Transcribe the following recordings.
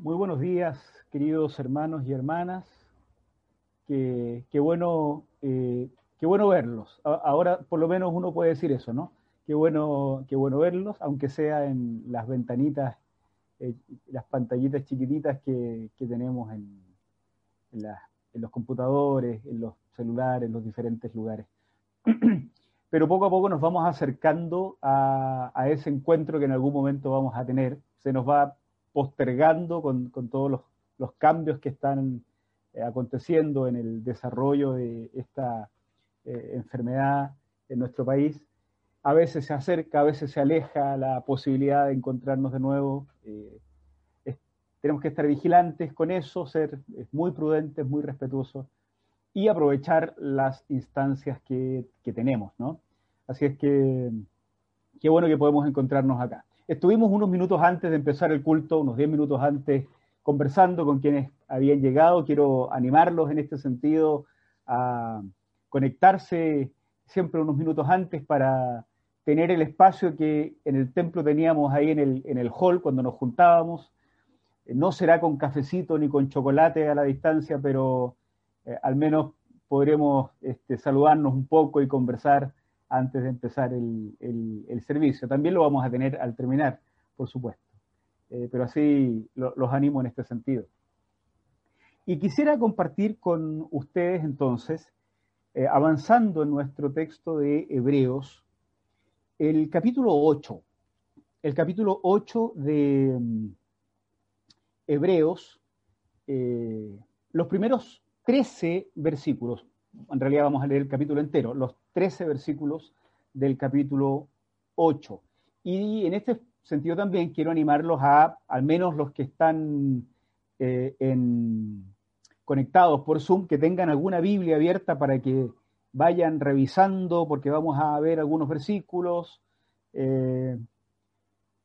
Muy buenos días, queridos hermanos y hermanas. Qué, bueno, eh, qué bueno verlos. Ahora por lo menos uno puede decir eso, ¿no? Qué bueno, qué bueno verlos, aunque sea en las ventanitas, eh, las pantallitas chiquititas que, tenemos en, los computadores, en los celulares, en los diferentes lugares. Pero poco a poco nos vamos acercando a, a ese encuentro que en algún momento vamos a tener. Se nos va postergando con, todos los, cambios que están eh, aconteciendo en el desarrollo de esta eh, enfermedad en nuestro país. A veces se acerca, a veces se aleja la posibilidad de encontrarnos de nuevo. Eh, tenemos que estar vigilantes con eso, ser muy prudentes, muy respetuosos y aprovechar las instancias que, que tenemos, ¿no? Así es que qué bueno que podemos encontrarnos acá. Estuvimos unos minutos antes de empezar el culto, unos 10 minutos antes, conversando con quienes habían llegado. Quiero animarlos en este sentido a conectarse siempre unos minutos antes para tener el espacio que en el templo teníamos ahí en el, en el hall cuando nos juntábamos. No será con cafecito ni con chocolate a la distancia, pero eh, al menos podremos este, saludarnos un poco y conversar antes de empezar el, servicio. También lo vamos a tener al terminar, por supuesto. Eh, pero así los animo en este sentido. Y quisiera compartir con ustedes entonces, eh, avanzando en nuestro texto de Hebreos, el capítulo 8. El capítulo 8 de mm, Hebreos, eh, los primeros 13 versículos, en realidad vamos a leer el capítulo entero, los 13 versículos del capítulo 8. Y en este sentido también quiero animarlos a, al menos los que están eh, conectados por Zoom, que tengan alguna Biblia abierta para que vayan revisando, porque vamos a ver algunos versículos. Eh,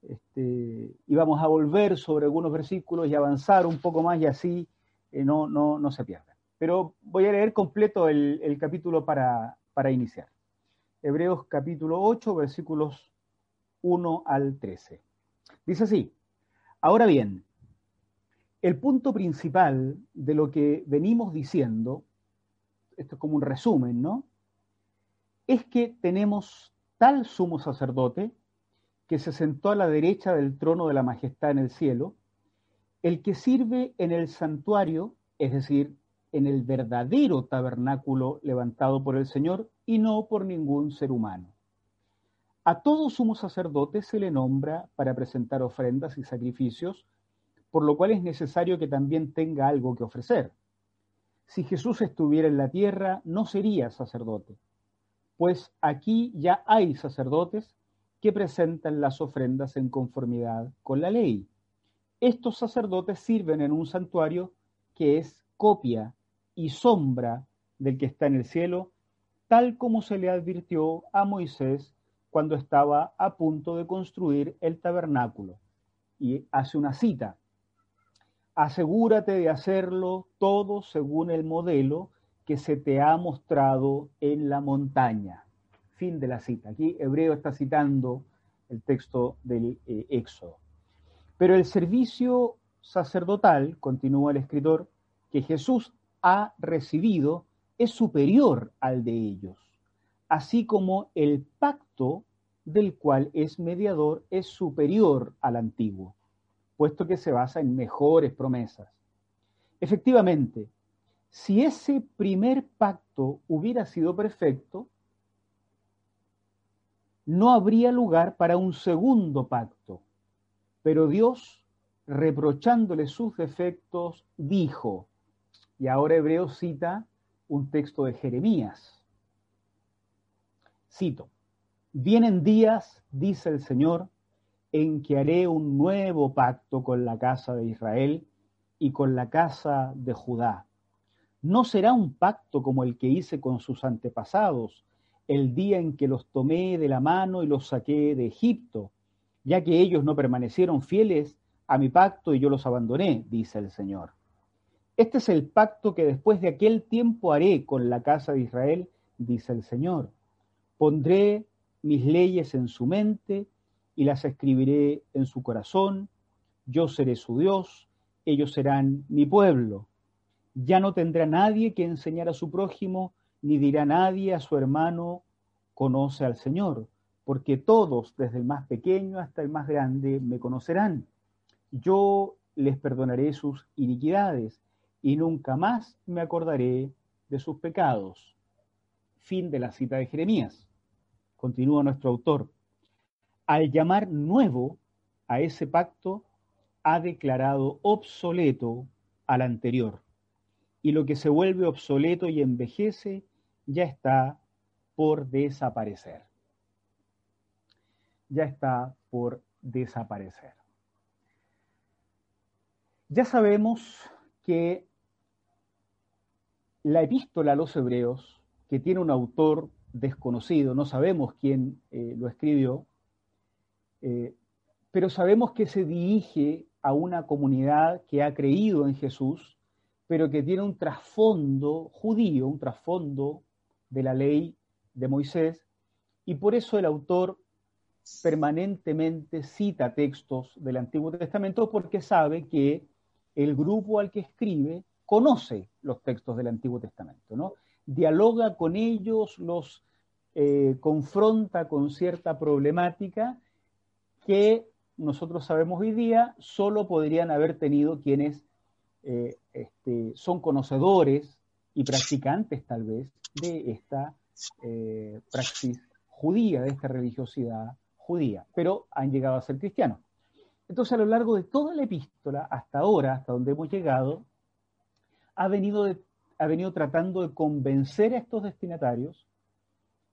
este, y vamos a volver sobre algunos versículos y avanzar un poco más y así eh, no, no, no se pierdan pero voy a leer completo el, capítulo para, para, iniciar. Hebreos capítulo 8, versículos 1 al 13. Dice así, ahora bien, el punto principal de lo que venimos diciendo, esto es como un resumen, ¿no? Es que tenemos tal sumo sacerdote que se sentó a la derecha del trono de la majestad en el cielo, el que sirve en el santuario, es decir, en el verdadero tabernáculo levantado por el Señor y no por ningún ser humano. A todo sumo sacerdote se le nombra para presentar ofrendas y sacrificios, por lo cual es necesario que también tenga algo que ofrecer. Si Jesús estuviera en la tierra, no sería sacerdote, pues aquí ya hay sacerdotes que presentan las ofrendas en conformidad con la ley. Estos sacerdotes sirven en un santuario que es copia y sombra del que está en el cielo, tal como se le advirtió a Moisés cuando estaba a punto de construir el tabernáculo. Y hace una cita, asegúrate de hacerlo todo según el modelo que se te ha mostrado en la montaña. Fin de la cita. Aquí Hebreo está citando el texto del eh, Éxodo. Pero el servicio sacerdotal, continúa el escritor, que Jesús ha recibido es superior al de ellos, así como el pacto del cual es mediador es superior al antiguo, puesto que se basa en mejores promesas. Efectivamente, si ese primer pacto hubiera sido perfecto, no habría lugar para un segundo pacto. Pero Dios, reprochándole sus defectos, dijo, y ahora Hebreo cita un texto de Jeremías. Cito, vienen días, dice el Señor, en que haré un nuevo pacto con la casa de Israel y con la casa de Judá. No será un pacto como el que hice con sus antepasados, el día en que los tomé de la mano y los saqué de Egipto, ya que ellos no permanecieron fieles a mi pacto y yo los abandoné, dice el Señor. Este es el pacto que después de aquel tiempo haré con la casa de Israel, dice el Señor. Pondré mis leyes en su mente y las escribiré en su corazón. Yo seré su Dios ellos serán mi pueblo. Ya no tendrá nadie que enseñar a su prójimo, ni dirá nadie a su hermano, conoce al Señor, porque todos, desde el más pequeño hasta el más grande, me conocerán. Yo les perdonaré sus iniquidades y nunca más me acordaré de sus pecados. Fin de la cita de Jeremías. Continúa nuestro autor. Al llamar nuevo a ese pacto, ha declarado obsoleto al anterior. Y lo que se vuelve obsoleto y envejece ya está por desaparecer. Ya está por desaparecer. Ya sabemos que la epístola a los hebreos, que tiene un autor desconocido, no sabemos quién eh, lo escribió, eh, pero sabemos que se dirige a una comunidad que ha creído en Jesús, pero que tiene un trasfondo judío, un trasfondo de la ley de Moisés, y por eso el autor permanentemente cita textos del Antiguo Testamento porque sabe que el grupo al que escribe conoce los textos del Antiguo Testamento, ¿no? Dialoga con ellos, los eh, confronta con cierta problemática que nosotros sabemos hoy día, solo podrían haber tenido quienes eh, este, son conocedores y practicantes tal vez de esta eh, praxis judía, de esta religiosidad judía, pero han llegado a ser cristianos. Entonces a lo largo de toda la epístola, hasta ahora, hasta donde hemos llegado, ha venido, ha venido tratando de convencer a estos destinatarios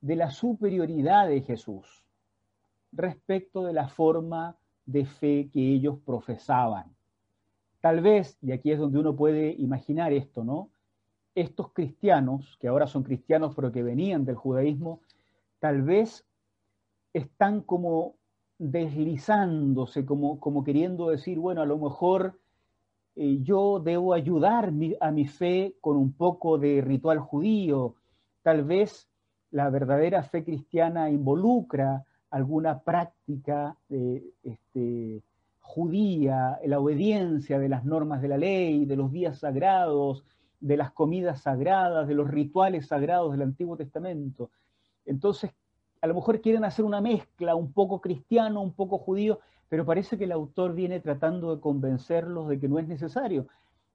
de la superioridad de Jesús respecto de la forma de fe que ellos profesaban. Tal vez, y aquí es donde uno puede imaginar esto, ¿no? Estos cristianos, que ahora son cristianos pero que venían del judaísmo, tal vez están como deslizándose, como, como queriendo decir, bueno, a lo mejor eh, yo debo ayudar a mi fe con un poco de ritual judío, tal vez la verdadera fe cristiana involucra alguna práctica este, judía, la obediencia de las normas de la ley, de los días sagrados, de las comidas sagradas, de los rituales sagrados del Antiguo Testamento. Entonces, a lo mejor quieren hacer una mezcla, un poco cristiano, un poco judío, pero parece que el autor viene tratando de convencerlos de que no es necesario,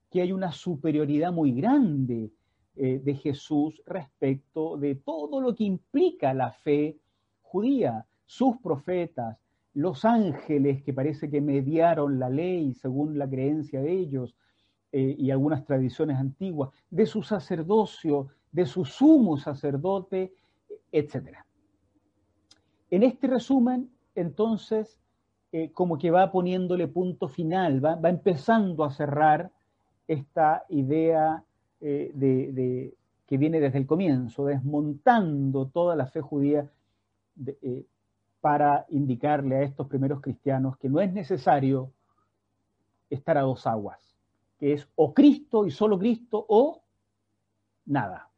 que hay una superioridad muy grande eh, de Jesús respecto de todo lo que implica la fe judía sus profetas, los ángeles que parece que mediaron la ley según la creencia de ellos eh, y algunas tradiciones antiguas, de su sacerdocio, de su sumo sacerdote, etc. En este resumen, entonces, eh, como que va poniéndole punto final, va, empezando a cerrar esta idea eh, de, que viene desde el comienzo, desmontando toda la fe judía de, para indicarle a estos primeros cristianos que no es necesario estar a dos aguas, que es o Cristo y solo Cristo o nada.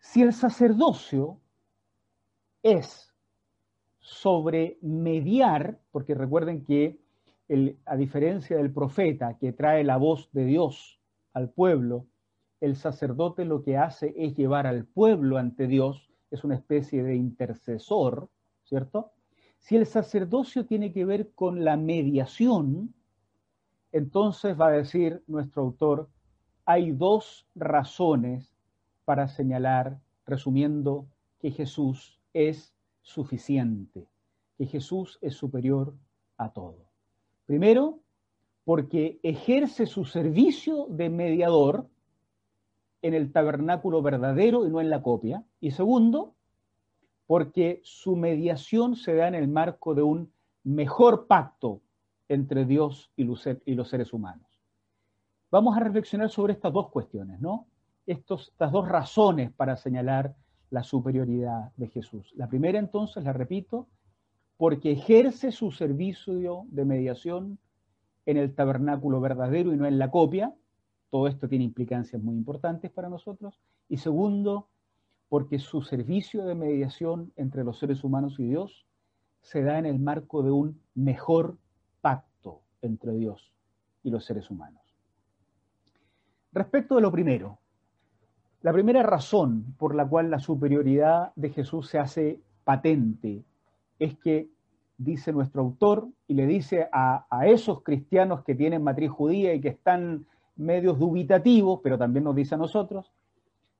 Si el sacerdocio es sobre mediar, porque recuerden que a diferencia del profeta que trae la voz de Dios al pueblo, el sacerdote lo que hace es llevar al pueblo ante Dios es una especie de intercesor, ¿cierto? Si el sacerdocio tiene que ver con la mediación, entonces va a decir nuestro autor, hay dos razones para señalar, resumiendo, que Jesús es suficiente, que Jesús es superior a todo. Primero, porque ejerce su servicio de mediador, en el tabernáculo verdadero y no en la copia. Y segundo, porque su mediación se da en el marco de un mejor pacto entre Dios y los, seres humanos. Vamos a reflexionar sobre estas dos cuestiones, ¿no? estas dos razones para señalar la superioridad de Jesús. La primera entonces, la repito, porque ejerce su servicio de mediación en el tabernáculo verdadero y no en la copia, todo esto tiene implicancias muy importantes para nosotros. Y segundo, porque su servicio de mediación entre los seres humanos y Dios se da en el marco de un mejor pacto, entre Dios y los seres humanos. Respecto de lo primero, la primera razón por la cual la superioridad de Jesús se hace patente es que, dice nuestro autor, y le dice a, esos cristianos que tienen matriz judía y que están medios dubitativos, pero también nos dice a nosotros,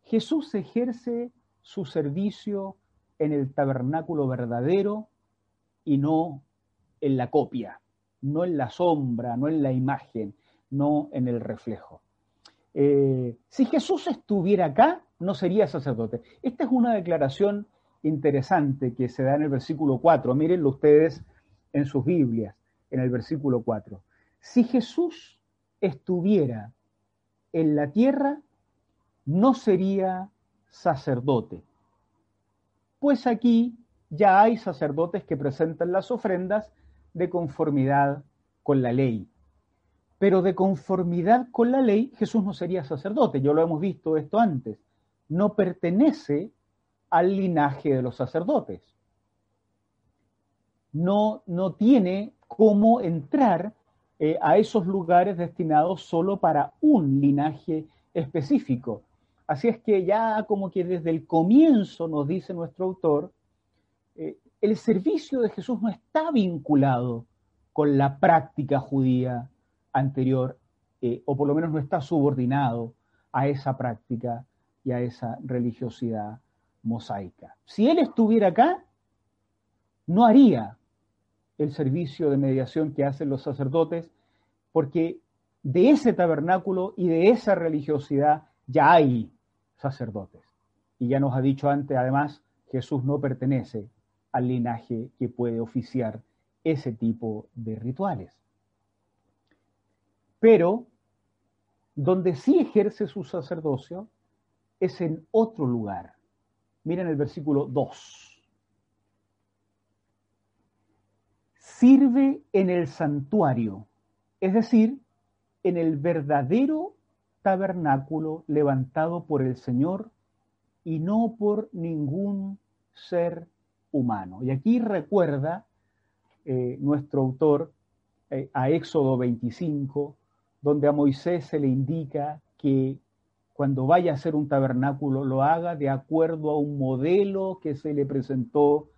Jesús ejerce su servicio en el tabernáculo verdadero y no en la copia, no en la sombra, no en la imagen, no en el reflejo. Eh, si Jesús estuviera acá, no sería sacerdote. Esta es una declaración interesante que se da en el versículo 4. Mírenlo ustedes en sus Biblias, en el versículo 4. Si Jesús estuviera en la tierra, no sería sacerdote. Pues aquí ya hay sacerdotes que presentan las ofrendas de conformidad con la ley. Pero de conformidad con la ley, Jesús no sería sacerdote, yo lo hemos visto esto antes. No pertenece al linaje de los sacerdotes. No, no tiene cómo entrar eh, a esos lugares destinados solo para un linaje específico. Así es que ya como que desde el comienzo nos dice nuestro autor, eh, el servicio de Jesús no está vinculado con la práctica judía anterior, eh, o por lo menos no está subordinado a esa práctica y a esa religiosidad mosaica. Si él estuviera acá, no haría el servicio de mediación que hacen los sacerdotes, porque de ese tabernáculo y de esa religiosidad ya hay sacerdotes. Y ya nos ha dicho antes, además, Jesús no pertenece al linaje que puede oficiar ese tipo de rituales. Pero donde sí ejerce su sacerdocio es en otro lugar. Miren el versículo 2. Sirve en el santuario, es decir, en el verdadero tabernáculo levantado por el Señor y no por ningún ser humano. Y aquí recuerda eh, nuestro autor eh, a Éxodo 25, donde a Moisés se le indica que cuando vaya a hacer un tabernáculo lo haga de acuerdo a un modelo que se le presentó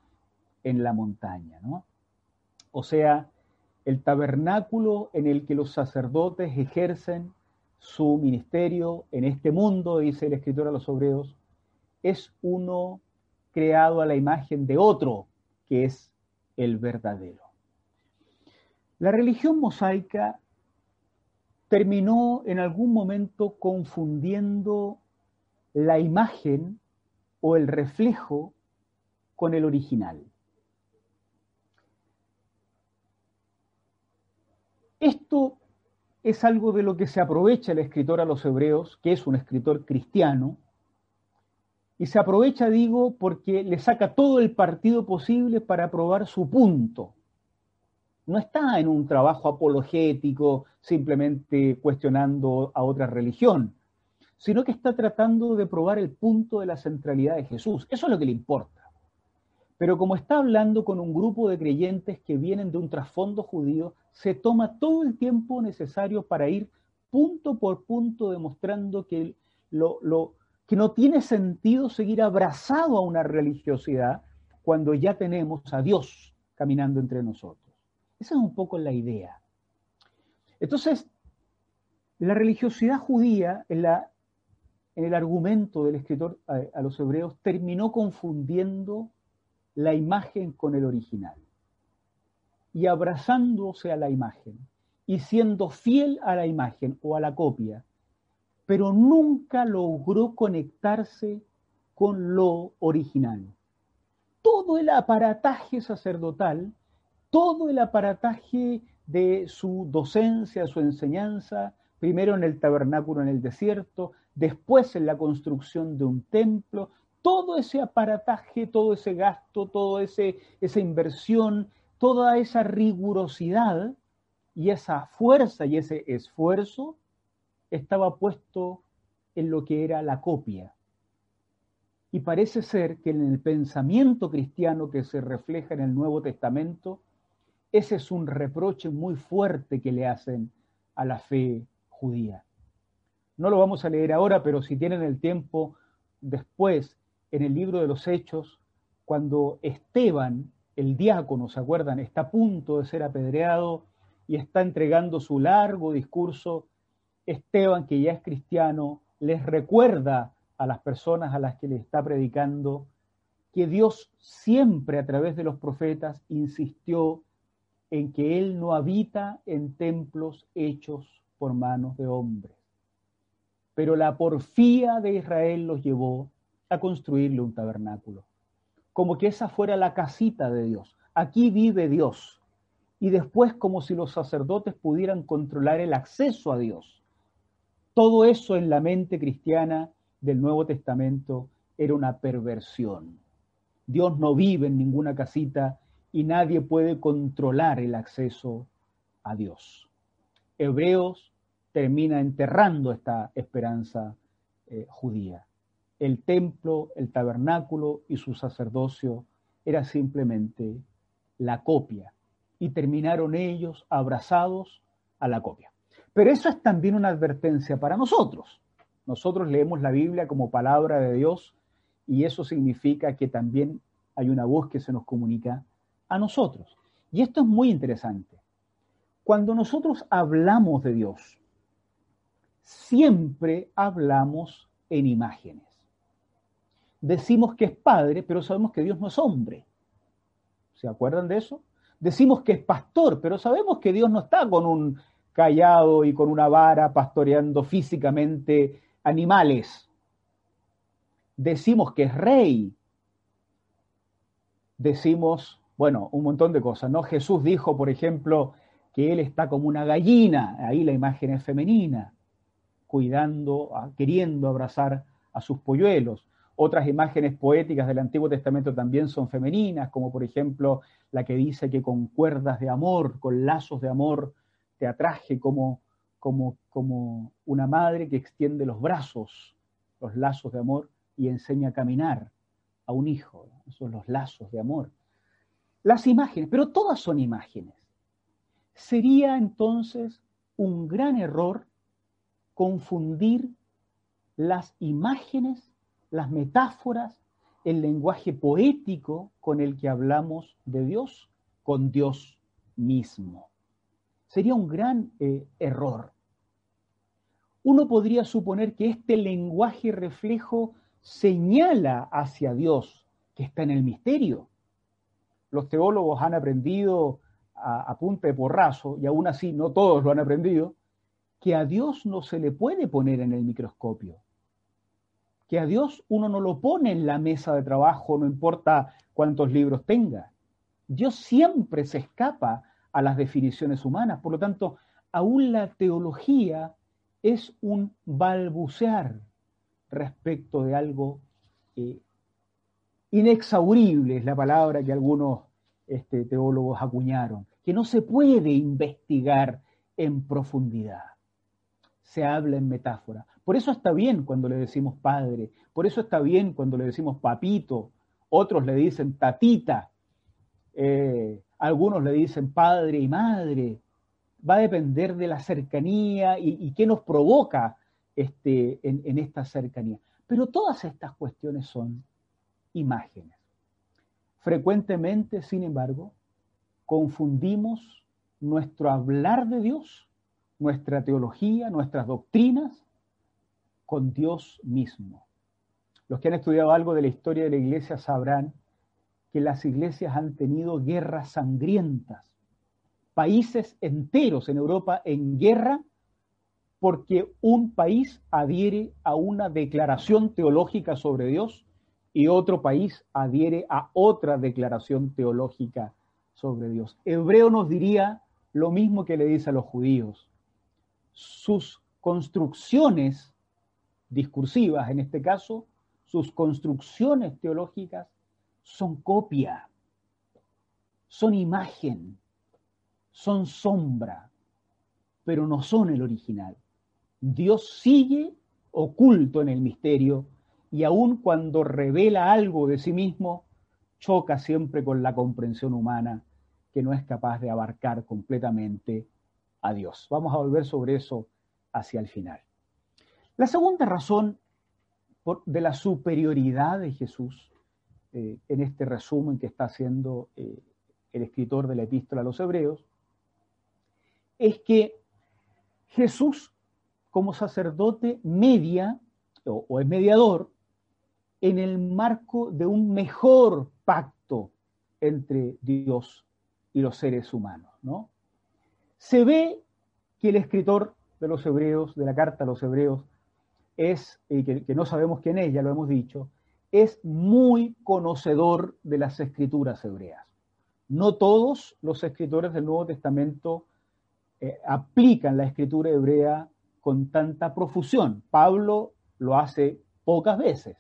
en la montaña, ¿no? O sea, el tabernáculo en el que los sacerdotes ejercen su ministerio en este mundo, dice el escritor a los obreros, es uno creado a la imagen de otro, que es el verdadero. La religión mosaica terminó en algún momento confundiendo la imagen o el reflejo con el original. Esto es algo de lo que se aprovecha el escritor a los hebreos, que es un escritor cristiano, y se aprovecha, digo, porque le saca todo el partido posible para probar su punto no está en un trabajo apologético simplemente cuestionando a otra religión, sino que está tratando de probar el punto de la centralidad de Jesús. Eso es lo que le importa. Pero como está hablando con un grupo de creyentes que vienen de un trasfondo judío, se toma todo el tiempo necesario para ir punto por punto demostrando que, lo, que no tiene sentido seguir abrazado a una religiosidad cuando ya tenemos a Dios caminando entre nosotros. Esa es un poco la idea. Entonces, la religiosidad judía en, la, en el argumento del escritor a, los hebreos terminó confundiendo la imagen con el original y abrazándose a la imagen y siendo fiel a la imagen o a la copia, pero nunca logró conectarse con lo original. Todo el aparataje sacerdotal todo el aparataje de su docencia, su enseñanza, primero en el tabernáculo en el desierto, después en la construcción de un templo, todo ese aparataje, todo ese gasto, toda esa inversión, toda esa rigurosidad y esa fuerza y ese esfuerzo estaba puesto en lo que era la copia. Y parece ser que en el pensamiento cristiano que se refleja en el Nuevo Testamento, Ese es un reproche muy fuerte que le hacen a la fe judía. No lo vamos a leer ahora, pero si tienen el tiempo, después, en el libro de los Hechos, cuando Esteban, el diácono, ¿se acuerdan?, está a punto de ser apedreado y está entregando su largo discurso, Esteban, que ya es cristiano, les recuerda a las personas a las que le está predicando que Dios siempre a través de los profetas insistió en que Él no habita en templos hechos por manos de hombres. Pero la porfía de Israel los llevó a construirle un tabernáculo, como que esa fuera la casita de Dios. Aquí vive Dios. Y después como si los sacerdotes pudieran controlar el acceso a Dios. Todo eso en la mente cristiana del Nuevo Testamento era una perversión. Dios no vive en ninguna casita y nadie puede controlar el acceso a Dios. Hebreos termina enterrando esta esperanza eh, judía. El templo, el tabernáculo y su sacerdocio era simplemente la copia y terminaron ellos abrazados a la copia. Pero eso es también una advertencia para nosotros. Nosotros leemos la Biblia como palabra de Dios y eso significa que también hay una voz que se nos comunica a nosotros. Y esto es muy interesante. Cuando nosotros hablamos de Dios, siempre hablamos en imágenes. Decimos que es Padre, pero sabemos que Dios no es hombre. ¿Se acuerdan de eso? Decimos que es pastor, pero sabemos que Dios no está con un callado y con una vara pastoreando físicamente animales. Decimos que es rey. Decimos, bueno, un montón de cosas, ¿no? Jesús dijo, por ejemplo, que él está como una gallina, ahí la imagen es femenina, cuidando, queriendo abrazar a sus polluelos. Otras imágenes poéticas del Antiguo Testamento también son femeninas, como por ejemplo la que dice que con cuerdas de amor, con lazos de amor, te atraje como, como, como una madre que extiende los brazos, los lazos de amor, y enseña a caminar a un hijo. Esos son los lazos de amor. Las imágenes, pero todas son imágenes. Sería entonces un gran error confundir las imágenes, las metáforas, el lenguaje poético con el que hablamos de Dios con Dios mismo. Sería un gran eh, error. Uno podría suponer que este lenguaje reflejo señala hacia Dios, que está en el misterio. Los teólogos han aprendido a, a punta de porrazo, y aún así no todos lo han aprendido, que a Dios no se le puede poner en el microscopio, que a Dios uno no lo pone en la mesa de trabajo, no importa cuántos libros tenga. Dios siempre se escapa a las definiciones humanas, por lo tanto, aún la teología es un balbucear respecto de algo eh, inexaurible, es la palabra que algunos este, teólogos acuñaron, que no se puede investigar en profundidad se habla en metáfora. Por eso está bien cuando le decimos padre, por eso está bien cuando le decimos papito, otros le dicen tatita, eh, algunos le dicen padre y madre. Va a depender de la cercanía y, qué nos provoca este, en, en esta cercanía. Pero todas estas cuestiones son imágenes. Frecuentemente, sin embargo, confundimos nuestro hablar de Dios nuestra teología, nuestras doctrinas con Dios mismo. Los que han estudiado algo de la historia de la iglesia sabrán que las iglesias han tenido guerras sangrientas, países enteros en Europa en guerra porque un país adhiere a una declaración teológica sobre Dios y otro país adhiere a otra declaración teológica sobre Dios. Hebreo nos diría lo mismo que le dice a los judíos sus construcciones discursivas, en este caso, sus construcciones teológicas son copia, son imagen, son sombra, pero no son el original. Dios sigue oculto en el misterio y aun cuando revela algo de sí mismo, choca siempre con la comprensión humana que no es capaz de abarcar completamente a Dios. Vamos a volver sobre eso hacia el final. La segunda razón de la superioridad de Jesús eh, en este resumen que está haciendo eh, el escritor de la epístola a los hebreos es que Jesús como sacerdote media o, es mediador en el marco de un mejor pacto entre Dios y los seres humanos. ¿no? Se ve que el escritor de los hebreos, de la carta a los hebreos, es, que no sabemos quién es, ya lo hemos dicho, es muy conocedor de las escrituras hebreas. No todos los escritores del Nuevo Testamento eh, aplican la escritura hebrea con tanta profusión. Pablo lo hace pocas veces,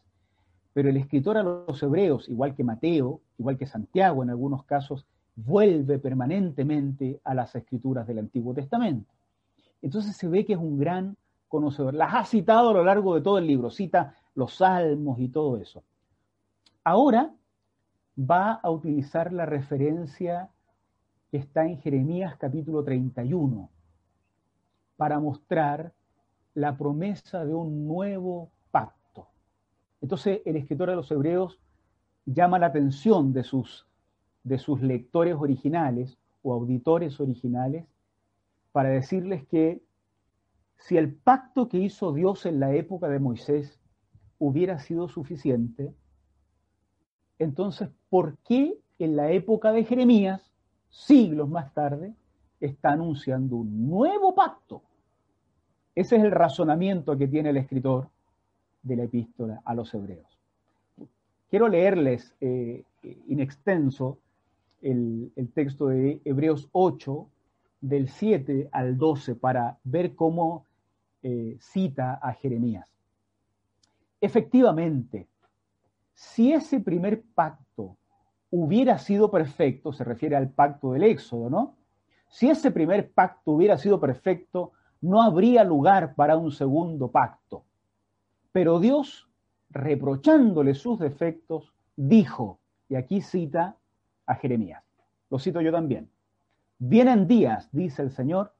pero el escritor a los hebreos, igual que Mateo, igual que Santiago en algunos casos, vuelve permanentemente a las escrituras del Antiguo Testamento. Entonces se ve que es un gran conocedor. Las ha citado a lo largo de todo el libro, cita los salmos y todo eso. Ahora va a utilizar la referencia que está en Jeremías capítulo 31 para mostrar la promesa de un nuevo. Entonces el escritor de los hebreos llama la atención de sus, de sus lectores originales o auditores originales para decirles que si el pacto que hizo Dios en la época de Moisés hubiera sido suficiente, entonces, ¿por qué en la época de Jeremías, siglos más tarde, está anunciando un nuevo pacto? Ese es el razonamiento que tiene el escritor de la epístola a los hebreos. Quiero leerles eh, in extenso el, texto de Hebreos 8, del 7 al 12, para ver cómo eh, cita a Jeremías. Efectivamente, si ese primer pacto hubiera sido perfecto, se refiere al pacto del Éxodo, ¿no? Si ese primer pacto hubiera sido perfecto, no habría lugar para un segundo pacto. Pero Dios, reprochándole sus defectos, dijo, y aquí cita a Jeremías, lo cito yo también, vienen días, dice el Señor,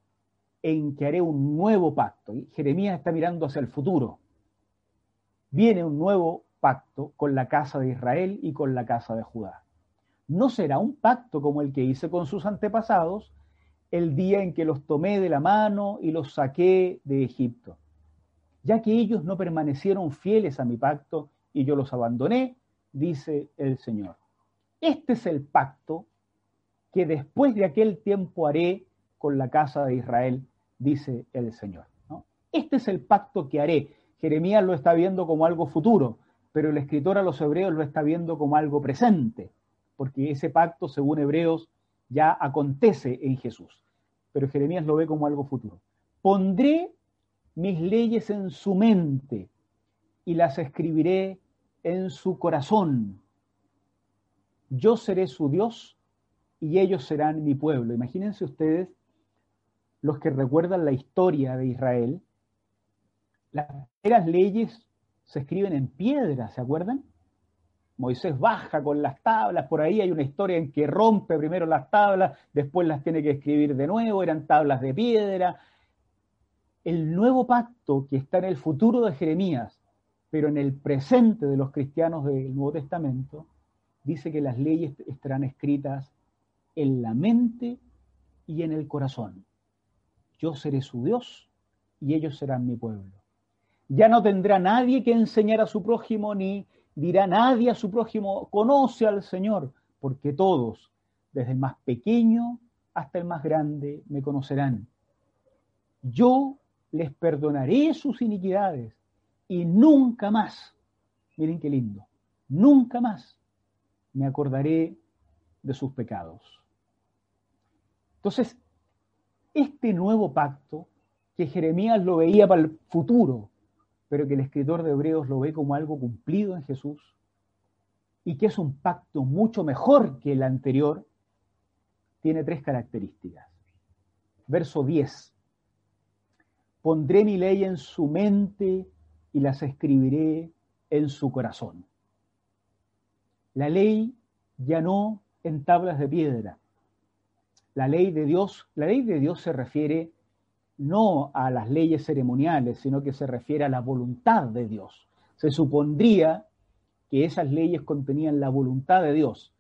en que haré un nuevo pacto. Y Jeremías está mirando hacia el futuro. Viene un nuevo pacto con la casa de Israel y con la casa de Judá. No será un pacto como el que hice con sus antepasados el día en que los tomé de la mano y los saqué de Egipto, ya que ellos no permanecieron fieles a mi pacto y yo los abandoné, dice el Señor. Este es el pacto que después de aquel tiempo haré con la casa de Israel, dice el Señor. Este es el pacto que haré. Jeremías lo está viendo como algo futuro, pero el escritor a los hebreos lo está viendo como algo presente, porque ese pacto, según hebreos, ya acontece en Jesús. Pero Jeremías lo ve como algo futuro. Pondré mis leyes en su mente y las escribiré en su corazón. Yo seré su Dios y ellos serán mi pueblo. Imagínense ustedes los que recuerdan la historia de Israel. Las primeras leyes se escriben en piedra, ¿se acuerdan? Moisés baja con las tablas, por ahí hay una historia en que rompe primero las tablas, después las tiene que escribir de nuevo, eran tablas de piedra. El nuevo pacto que está en el futuro de Jeremías, pero en el presente de los cristianos del Nuevo Testamento, dice que las leyes estarán escritas en la mente y en el corazón. Yo seré su Dios y ellos serán mi pueblo. Ya no tendrá nadie que enseñar a su prójimo, ni dirá nadie a su prójimo, conoce al Señor, porque todos, desde el más pequeño hasta el más grande, me conocerán. Yo les perdonaré sus iniquidades y nunca más, miren qué lindo, nunca más me acordaré de sus pecados. Entonces, este nuevo pacto, que Jeremías lo veía para el futuro, pero que el escritor de Hebreos lo ve como algo cumplido en Jesús y que es un pacto mucho mejor que el anterior, tiene tres características. Verso 10. Pondré mi ley en su mente y las escribiré en su corazón. La ley ya no en tablas de piedra, La ley de Dios, la ley de Dios se refiere no a las leyes ceremoniales, sino que se refiere a la voluntad de Dios. Se supondría que esas leyes contenían la voluntad de Dios,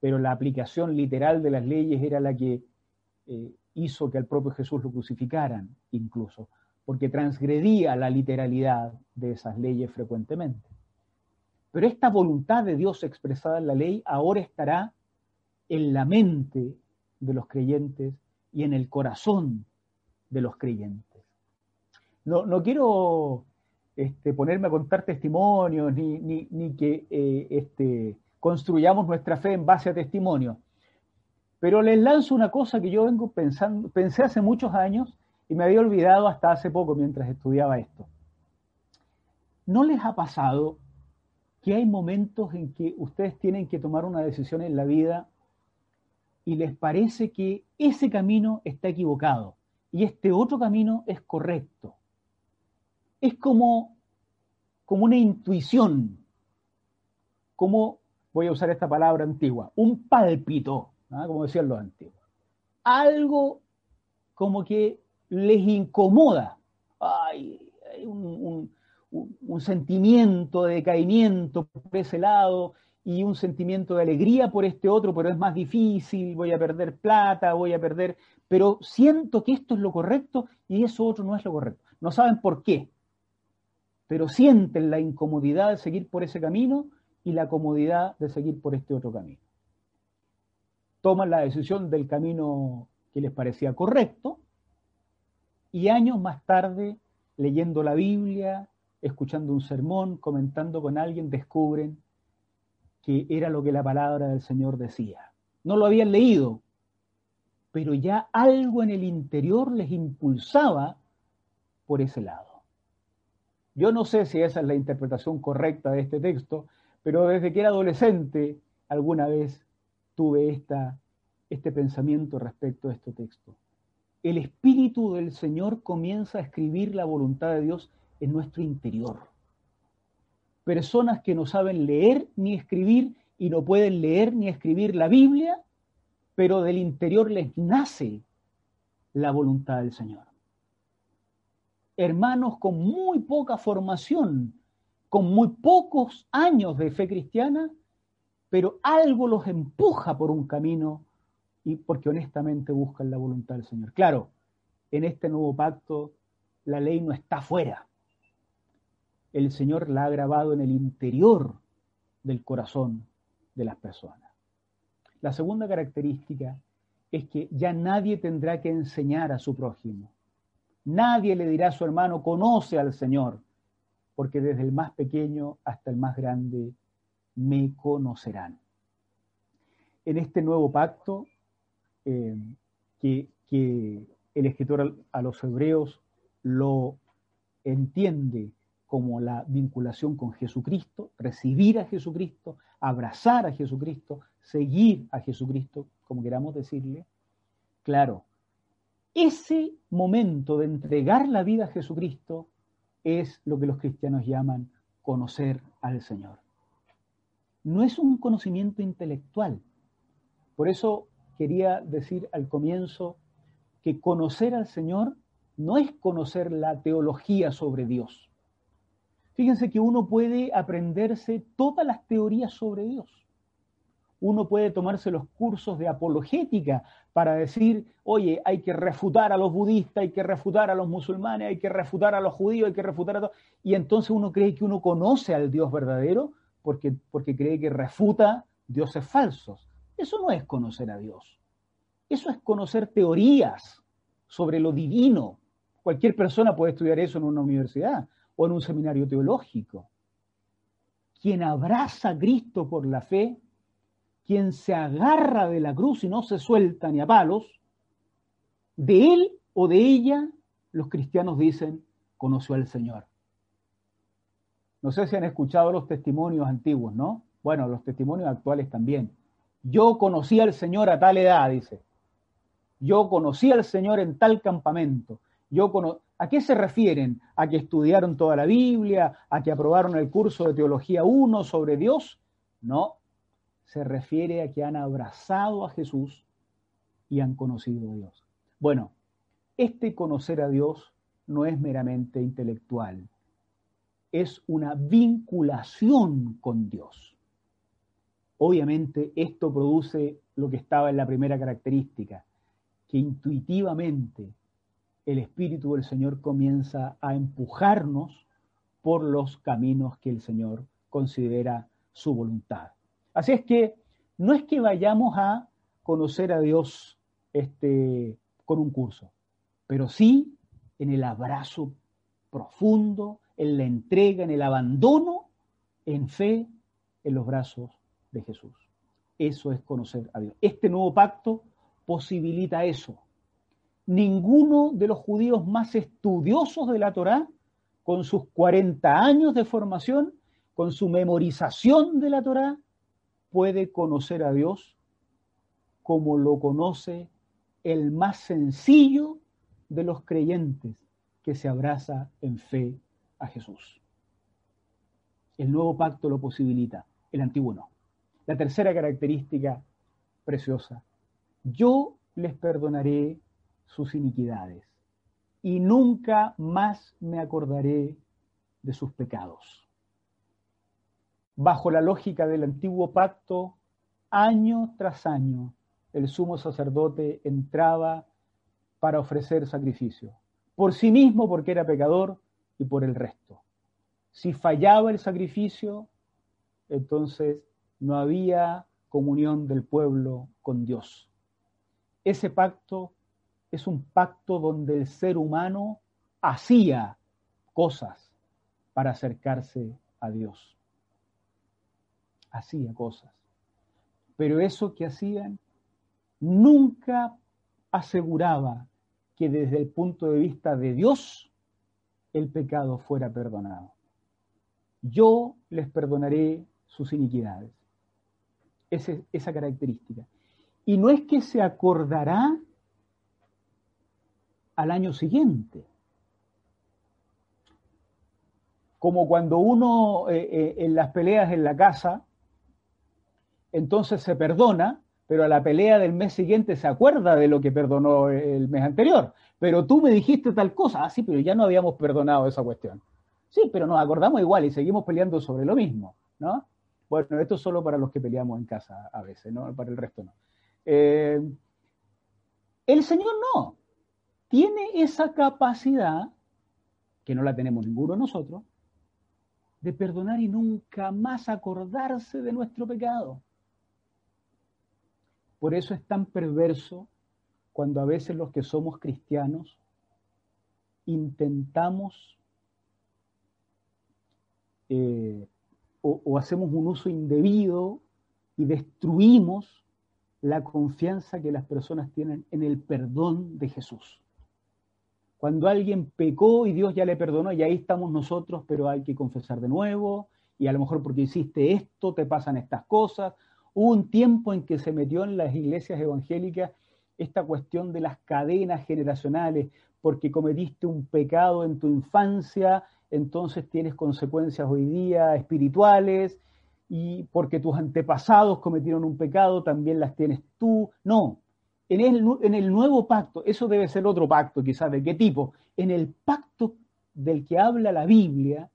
pero la aplicación literal de las leyes era la que eh, hizo que al propio Jesús lo crucificaran, incluso, porque transgredía la literalidad de esas leyes frecuentemente. Pero esta voluntad de Dios expresada en la ley ahora estará en la mente de los creyentes y en el corazón de los creyentes. No, no quiero este, ponerme a contar testimonios ni, ni, que eh, este, construyamos nuestra fe en base a testimonios, pero les lanzo una cosa que yo vengo pensando, pensé hace muchos años y me había olvidado hasta hace poco mientras estudiaba esto. ¿No les ha pasado que hay momentos en que ustedes tienen que tomar una decisión en la vida y les parece que ese camino está equivocado y este otro camino es correcto? Es como, como una intuición, como, voy a usar esta palabra antigua, un pálpito, ¿ah? como decían los antiguos. Algo como que les incomoda. hay un, sentimiento de decaimiento por ese lado y un sentimiento de alegría por este otro, pero es más difícil, voy a perder plata, voy a perder, pero siento que esto es lo correcto y eso otro no es lo correcto. No saben por qué, pero sienten la incomodidad de seguir por ese camino y la comodidad de seguir por este otro camino. Toman la decisión del camino que les parecía correcto y años más tarde, leyendo la Biblia, escuchando un sermón, comentando con alguien, descubren que era lo que la palabra del Señor decía. No lo habían leído, pero ya algo en el interior les impulsaba por ese lado. Yo no sé si esa es la interpretación correcta de este texto, pero desde que era adolescente alguna vez tuve esta, este pensamiento respecto a este texto el Espíritu del Señor comienza a escribir la voluntad de Dios en nuestro interior. Personas que no saben leer ni escribir y no pueden leer ni escribir la Biblia, pero del interior les nace la voluntad del Señor. Hermanos con muy poca formación, con muy pocos años de fe cristiana, pero algo los empuja por un camino y porque honestamente buscan la voluntad del Señor. Claro, en este nuevo pacto la ley no está fuera. El Señor la ha grabado en el interior del corazón de las personas. La segunda característica es que ya nadie tendrá que enseñar a su prójimo. Nadie le dirá a su hermano, conoce al Señor, porque desde el más pequeño hasta el más grande me conocerán. En este nuevo pacto eh, que, el escritor a, los hebreos lo entiende como la vinculación con Jesucristo, recibir a Jesucristo, abrazar a Jesucristo, seguir a Jesucristo, como queramos decirle, claro, ese momento de entregar la vida a Jesucristo es lo que los cristianos llaman conocer al Señor. No es un conocimiento intelectual. Por eso quería decir al comienzo que conocer al Señor no es conocer la teología sobre Dios. Fíjense que uno puede aprenderse todas las teorías sobre Dios. Uno puede tomarse los cursos de apologética para decir, oye, hay que refutar a los budistas, hay que refutar a los musulmanes, hay que refutar a los judíos, hay que refutar a todos. Y entonces uno cree que uno conoce al Dios verdadero porque, porque cree que refuta dioses falsos. Eso no es conocer a Dios. Eso es conocer teorías sobre lo divino. Cualquier persona puede estudiar eso en una universidad o en un seminario teológico. Quien abraza a Cristo por la fe, quien se agarra de la cruz y no se suelta ni a palos, de él o de ella, los cristianos dicen, conoció al Señor. No sé si han escuchado los testimonios antiguos, ¿no? Bueno, los testimonios actuales también. Yo conocí al Señor a tal edad, dice. Yo conocí al Señor en tal campamento. Yo ¿A qué se refieren? ¿A que estudiaron toda la Biblia? ¿A que aprobaron el curso de Teología 1 sobre Dios? No, se refiere a que han abrazado a Jesús y han conocido a Dios. Bueno, este conocer a Dios no es meramente intelectual, es una vinculación con Dios. Obviamente esto produce lo que estaba en la primera característica, que intuitivamente el Espíritu del Señor comienza a empujarnos por los caminos que el Señor considera su voluntad. Así es que no es que vayamos a conocer a Dios este, con un curso, pero sí en el abrazo profundo, en la entrega, en el abandono, en fe, en los brazos de Jesús. Eso es conocer a Dios. Este nuevo pacto posibilita eso. Ninguno de los judíos más estudiosos de la Torá, con sus 40 años de formación, con su memorización de la Torá, puede conocer a Dios como lo conoce el más sencillo de los creyentes que se abraza en fe a Jesús. El nuevo pacto lo posibilita, el antiguo no. La tercera característica preciosa, yo les perdonaré sus iniquidades y nunca más me acordaré de sus pecados. Bajo la lógica del antiguo pacto, año tras año, el sumo sacerdote entraba para ofrecer sacrificio, por sí mismo porque era pecador y por el resto. Si fallaba el sacrificio, entonces no había comunión del pueblo con Dios. Ese pacto es un pacto donde el ser humano hacía cosas para acercarse a Dios. Hacía cosas. Pero eso que hacían nunca aseguraba que desde el punto de vista de Dios el pecado fuera perdonado. Yo les perdonaré sus iniquidades. esa característica. Y no es que se acordará al año siguiente. Como cuando uno eh, eh, en las peleas en la casa, entonces se perdona, pero a la pelea del mes siguiente se acuerda de lo que perdonó el mes anterior. Pero tú me dijiste tal cosa, ah, sí, pero ya no habíamos perdonado esa cuestión. Sí, pero nos acordamos igual y seguimos peleando sobre lo mismo, ¿no? Bueno, esto es solo para los que peleamos en casa a veces, ¿no? Para el resto no. Eh, el Señor no. Tiene esa capacidad, que no la tenemos ninguno de nosotros, de perdonar y nunca más acordarse de nuestro pecado. Por eso es tan perverso cuando a veces los que somos cristianos intentamos eh, o, o hacemos un uso indebido y destruimos la confianza que las personas tienen en el perdón de Jesús. Cuando alguien pecó y Dios ya le perdonó, y ahí estamos nosotros, pero hay que confesar de nuevo, y a lo mejor porque hiciste esto, te pasan estas cosas, Hubo un tiempo en que se metió en las iglesias evangélicas esta cuestión de las cadenas generacionales, porque cometiste un pecado en tu infancia, entonces tienes consecuencias hoy día espirituales, y porque tus antepasados cometieron un pecado, también las tienes tú. No, en el, en el nuevo pacto, eso debe ser otro pacto quizás, ¿de qué tipo? En el pacto del que habla la Biblia,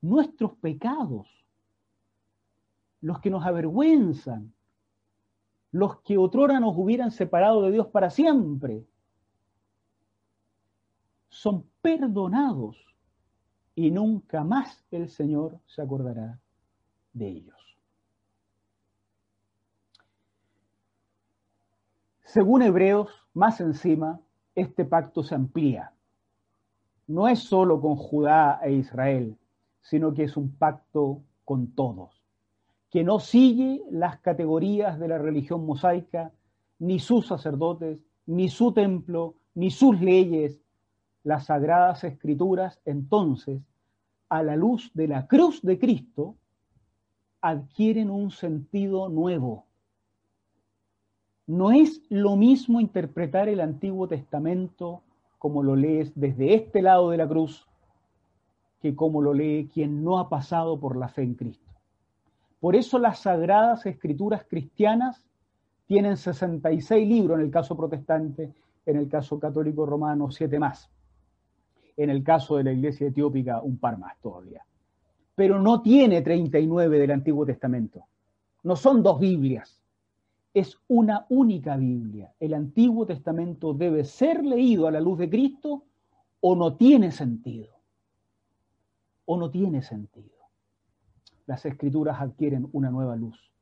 nuestros pecados los que nos avergüenzan, los que otrora nos hubieran separado de Dios para siempre, son perdonados y nunca más el Señor se acordará de ellos. Según Hebreos, más encima, este pacto se amplía. No es solo con Judá e Israel, sino que es un pacto con todos que no sigue las categorías de la religión mosaica, ni sus sacerdotes, ni su templo, ni sus leyes. Las sagradas escrituras, entonces, a la luz de la cruz de Cristo, adquieren un sentido nuevo. No es lo mismo interpretar el Antiguo Testamento como lo lees desde este lado de la cruz que como lo lee quien no ha pasado por la fe en Cristo. Por eso las sagradas escrituras cristianas tienen 66 libros en el caso protestante, en el caso católico romano, siete más. En el caso de la iglesia etiópica, un par más todavía. Pero no tiene 39 del Antiguo Testamento. No son dos Biblias. Es una única Biblia. El Antiguo Testamento debe ser leído a la luz de Cristo o no tiene sentido. O no tiene sentido. Las escrituras adquieren una nueva luz.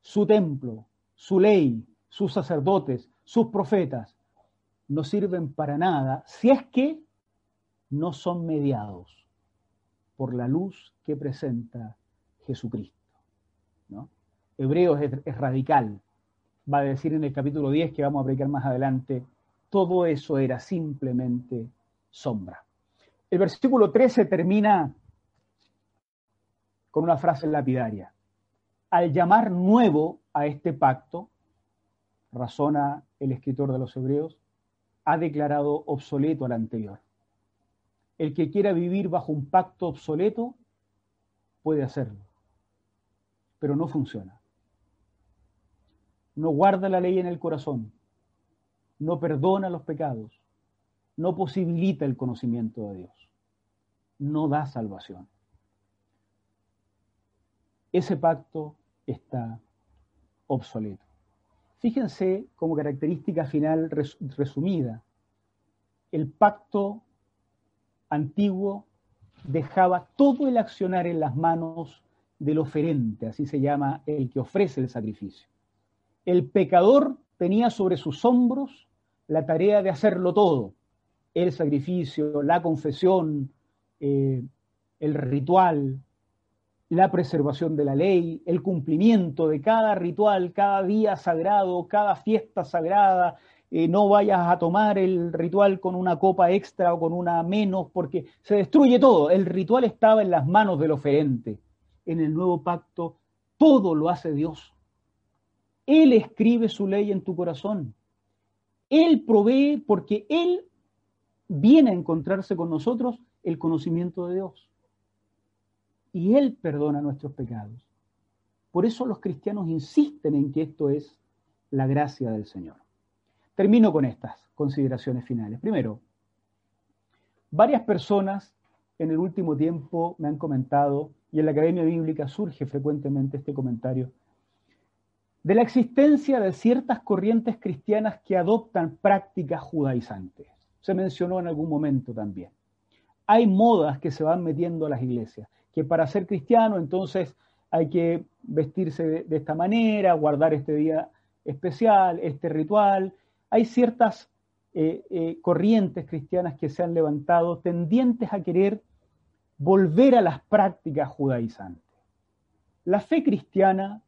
Su templo, su ley, sus sacerdotes, sus profetas, no sirven para nada si es que no son mediados por la luz que presenta Jesucristo. ¿no? Hebreos es, radical. Va a decir en el capítulo 10 que vamos a aplicar más adelante, todo eso era simplemente sombra. El versículo 13 termina con una frase lapidaria. Al llamar nuevo a este pacto, razona el escritor de los Hebreos, ha declarado obsoleto al anterior. El que quiera vivir bajo un pacto obsoleto puede hacerlo, pero no funciona. No guarda la ley en el corazón, no perdona los pecados, no posibilita el conocimiento de Dios, no da salvación. Ese pacto está obsoleto. Fíjense como característica final resumida, el pacto antiguo dejaba todo el accionar en las manos del oferente, así se llama el que ofrece el sacrificio. El pecador tenía sobre sus hombros la tarea de hacerlo todo, el sacrificio, la confesión, eh, el ritual, la preservación de la ley, el cumplimiento de cada ritual, cada día sagrado, cada fiesta sagrada. Eh, no vayas a tomar el ritual con una copa extra o con una menos, porque se destruye todo. El ritual estaba en las manos del oferente. En el nuevo pacto, todo lo hace Dios. Él escribe su ley en tu corazón. Él provee porque Él viene a encontrarse con nosotros el conocimiento de Dios y Él perdona nuestros pecados. Por eso los cristianos insisten en que esto es la gracia del Señor. Termino con estas consideraciones finales. Primero, varias personas en el último tiempo me han comentado, y en la Academia Bíblica surge frecuentemente este comentario, de la existencia de ciertas corrientes cristianas que adoptan prácticas judaizantes. Se mencionó en algún momento también. Hay modas que se van metiendo a las iglesias que para ser cristiano entonces hay que vestirse de, esta manera, guardar este día especial, este ritual. Hay ciertas eh, eh, corrientes cristianas que se han levantado tendientes a querer volver a las prácticas judaizantes. La fe cristiana,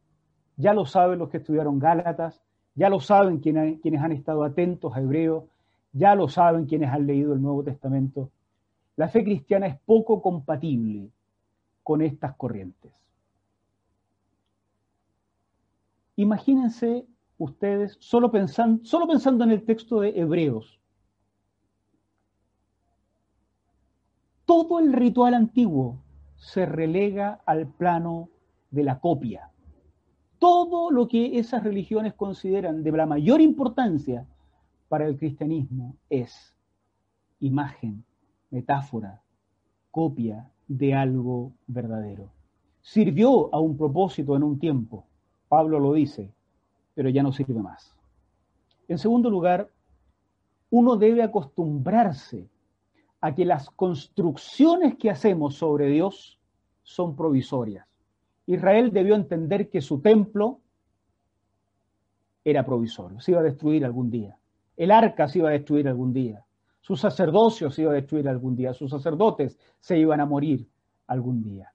ya lo saben los que estudiaron Gálatas, ya lo saben quienes, quienes han estado atentos a Hebreo, ya lo saben quienes han leído el Nuevo Testamento. La fe cristiana es poco compatible con estas corrientes. Imagínense ustedes, solo pensando, solo pensando en el texto de Hebreos, todo el ritual antiguo se relega al plano de la copia. Todo lo que esas religiones consideran de la mayor importancia para el cristianismo es imagen, metáfora, copia, de algo verdadero. Sirvió a un propósito en un tiempo, Pablo lo dice, pero ya no sirve más. En segundo lugar, uno debe acostumbrarse a que las construcciones que hacemos sobre Dios son provisorias. Israel debió entender que su templo era provisorio, se iba a destruir algún día. El arca se iba a destruir algún día. Su sacerdocio se iba a destruir algún día, sus sacerdotes se iban a morir algún día.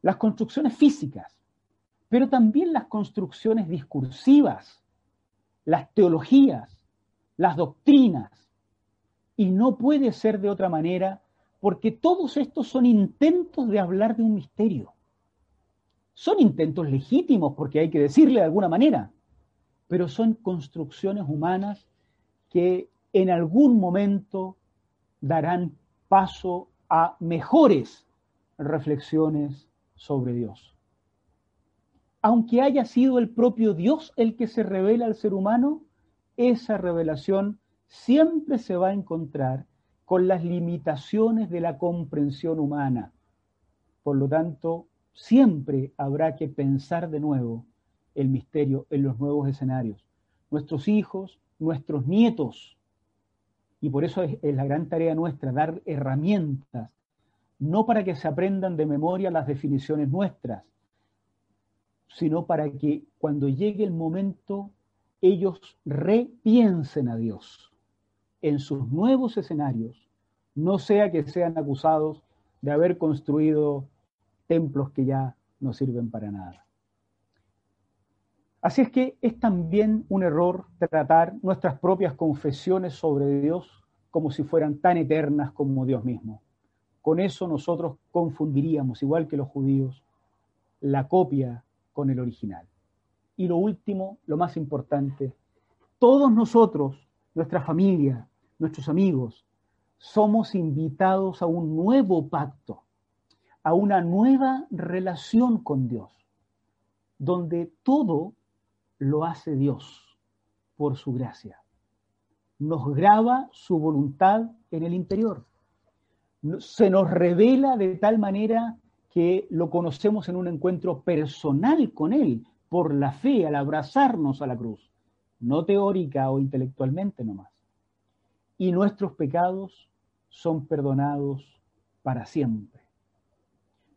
Las construcciones físicas, pero también las construcciones discursivas, las teologías, las doctrinas. Y no puede ser de otra manera porque todos estos son intentos de hablar de un misterio. Son intentos legítimos porque hay que decirle de alguna manera, pero son construcciones humanas que en algún momento darán paso a mejores reflexiones sobre Dios. aunque haya sido el propio Dios el que se revela al ser humano, esa revelación siempre se va a encontrar con las limitaciones de la comprensión humana. Por lo tanto, siempre habrá que pensar de nuevo el misterio en los nuevos escenarios. Nuestros hijos, nuestros nietos, y por eso es, la gran tarea nuestra, dar herramientas, no para que se aprendan de memoria las definiciones nuestras, sino para que cuando llegue el momento ellos repiensen a Dios en sus nuevos escenarios, no sea que sean acusados de haber construido templos que ya no sirven para nada. Así es que es también un error tratar nuestras propias confesiones sobre Dios como si fueran tan eternas como Dios mismo. Con eso nosotros confundiríamos, igual que los judíos, la copia con el original. Y lo último, lo más importante, todos nosotros, nuestra familia, nuestros amigos, somos invitados a un nuevo pacto, a una nueva relación con Dios, donde todo lo hace Dios por su gracia. Nos graba su voluntad en el interior. Se nos revela de tal manera que lo conocemos en un encuentro personal con Él, por la fe, al abrazarnos a la cruz, no teórica o intelectualmente nomás. Y nuestros pecados son perdonados para siempre.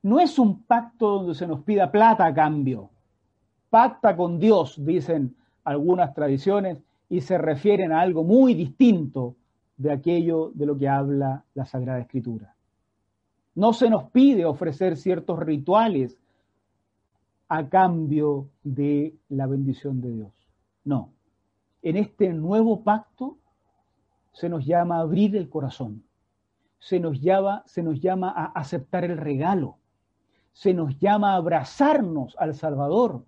No es un pacto donde se nos pida plata a cambio. Pacta con Dios, dicen algunas tradiciones, y se refieren a algo muy distinto de aquello de lo que habla la Sagrada Escritura. No se nos pide ofrecer ciertos rituales a cambio de la bendición de Dios. No. En este nuevo pacto se nos llama a abrir el corazón, se nos llama, se nos llama a aceptar el regalo, se nos llama a abrazarnos al Salvador,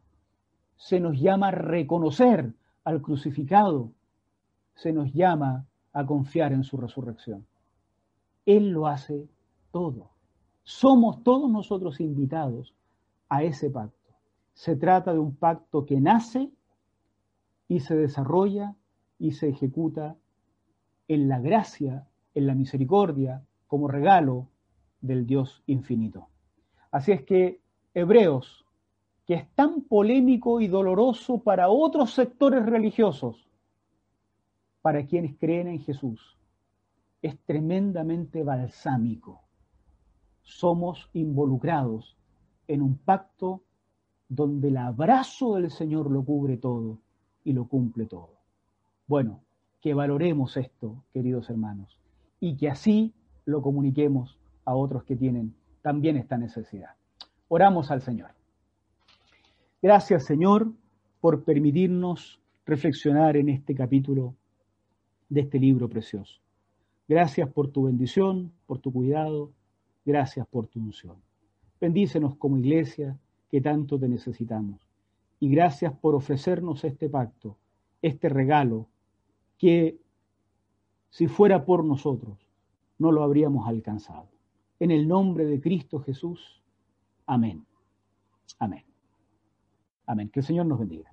se nos llama a reconocer al crucificado, se nos llama a confiar en su resurrección. Él lo hace todo. Somos todos nosotros invitados a ese pacto. Se trata de un pacto que nace y se desarrolla y se ejecuta en la gracia, en la misericordia, como regalo del Dios infinito. Así es que Hebreos, es tan polémico y doloroso para otros sectores religiosos, para quienes creen en Jesús, es tremendamente balsámico. Somos involucrados en un pacto donde el abrazo del Señor lo cubre todo y lo cumple todo. Bueno, que valoremos esto, queridos hermanos, y que así lo comuniquemos a otros que tienen también esta necesidad. Oramos al Señor. Gracias, Señor, por permitirnos reflexionar en este capítulo de este libro precioso. Gracias por tu bendición, por tu cuidado, gracias por tu unción. Bendícenos como iglesia, que tanto te necesitamos. Y gracias por ofrecernos este pacto, este regalo, que si fuera por nosotros, no lo habríamos alcanzado. En el nombre de Cristo Jesús. Amén. Amén. Amén. Que el Señor nos bendiga.